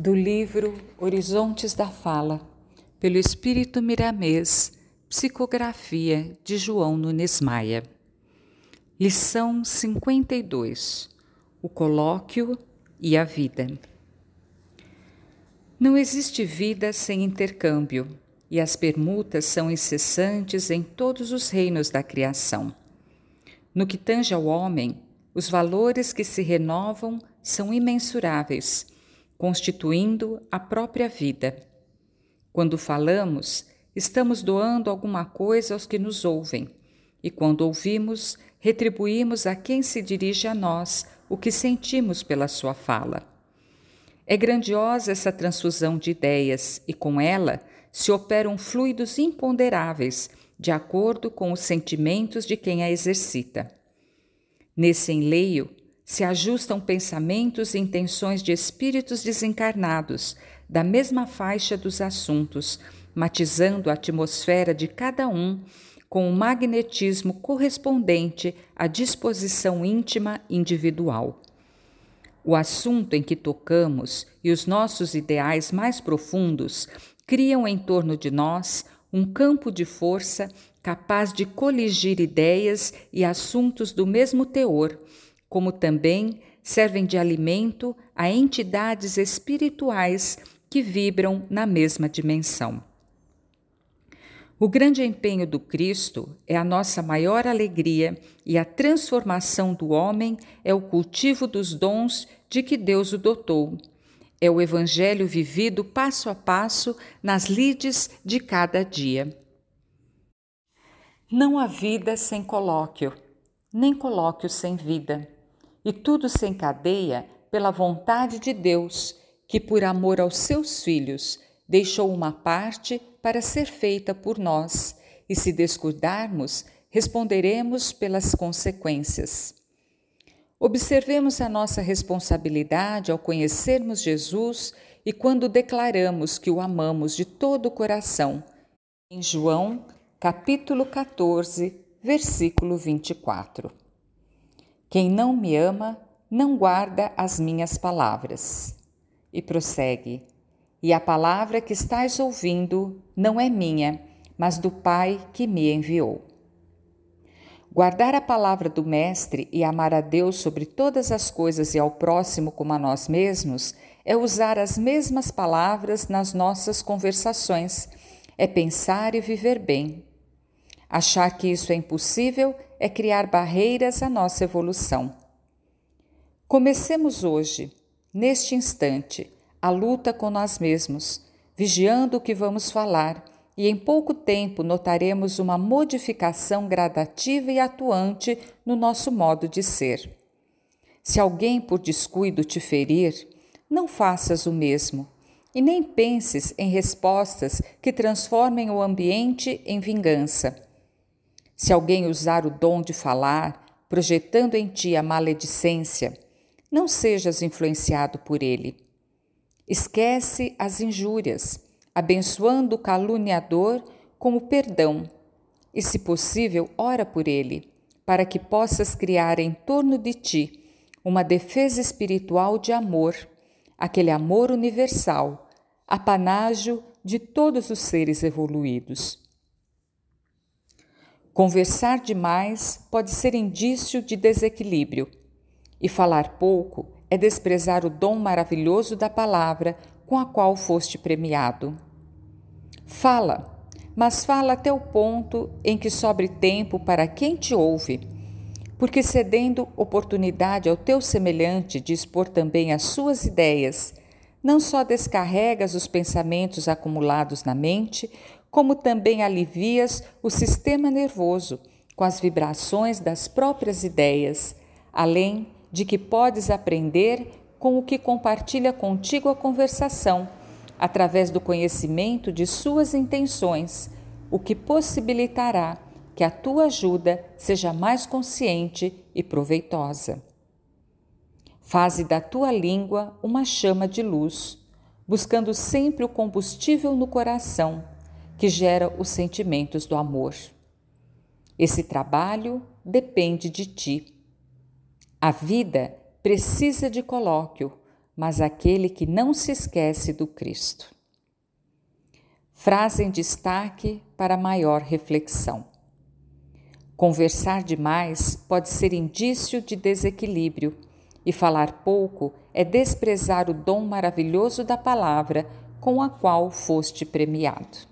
do livro Horizontes da Fala, pelo Espírito Miramês, psicografia de João Nunes Maia. Lição 52: O colóquio e a vida. Não existe vida sem intercâmbio, e as permutas são incessantes em todos os reinos da criação. No que tange ao homem, os valores que se renovam são imensuráveis, constituindo a própria vida. Quando falamos, estamos doando alguma coisa aos que nos ouvem, e quando ouvimos, retribuímos a quem se dirige a nós o que sentimos pela sua fala. É grandiosa essa transfusão de ideias e com ela se operam fluidos imponderáveis, de acordo com os sentimentos de quem a exercita. Nesse enleio se ajustam pensamentos e intenções de espíritos desencarnados, da mesma faixa dos assuntos, matizando a atmosfera de cada um com o magnetismo correspondente à disposição íntima individual. O assunto em que tocamos e os nossos ideais mais profundos criam em torno de nós um campo de força capaz de coligir ideias e assuntos do mesmo teor, como também servem de alimento a entidades espirituais que vibram na mesma dimensão. O grande empenho do Cristo é a nossa maior alegria e a transformação do homem é o cultivo dos dons de que Deus o dotou. É o Evangelho vivido passo a passo nas lides de cada dia. Não há vida sem colóquio, nem colóquio sem vida, e tudo se encadeia pela vontade de Deus, que, por amor aos seus filhos, deixou uma parte para ser feita por nós, e se descuidarmos, responderemos pelas consequências. Observemos a nossa responsabilidade ao conhecermos Jesus e quando declaramos que o amamos de todo o coração. Em João capítulo 14, versículo 24. Quem não me ama, não guarda as minhas palavras. E prossegue: E a palavra que estás ouvindo não é minha, mas do Pai que me enviou. Guardar a palavra do Mestre e amar a Deus sobre todas as coisas e ao próximo como a nós mesmos é usar as mesmas palavras nas nossas conversações, é pensar e viver bem. Achar que isso é impossível é criar barreiras à nossa evolução. Comecemos hoje, neste instante, a luta com nós mesmos, vigiando o que vamos falar, e em pouco tempo notaremos uma modificação gradativa e atuante no nosso modo de ser. Se alguém por descuido te ferir, não faças o mesmo. E nem penses em respostas que transformem o ambiente em vingança. Se alguém usar o dom de falar, projetando em ti a maledicência, não sejas influenciado por ele. Esquece as injúrias, abençoando o caluniador com o perdão, e, se possível, ora por ele, para que possas criar em torno de ti uma defesa espiritual de amor, aquele amor universal, apanágio de todos os seres evoluídos. Conversar demais pode ser indício de desequilíbrio, e falar pouco é desprezar o dom maravilhoso da palavra com a qual foste premiado. Fala, mas fala até o ponto em que sobre tempo para quem te ouve, porque cedendo oportunidade ao teu semelhante de expor também as suas ideias, não só descarregas os pensamentos acumulados na mente, como também alivias o sistema nervoso com as vibrações das próprias ideias, além de que podes aprender com o que compartilha contigo a conversação, através do conhecimento de suas intenções, o que possibilitará que a tua ajuda seja mais consciente e proveitosa. Faze da tua língua uma chama de luz, buscando sempre o combustível no coração que gera os sentimentos do amor. Esse trabalho depende de ti. A vida precisa de colóquio, mas aquele que não se esquece do Cristo. Frase em destaque para maior reflexão. Conversar demais pode ser indício de desequilíbrio, e falar pouco é desprezar o dom maravilhoso da palavra com a qual foste premiado.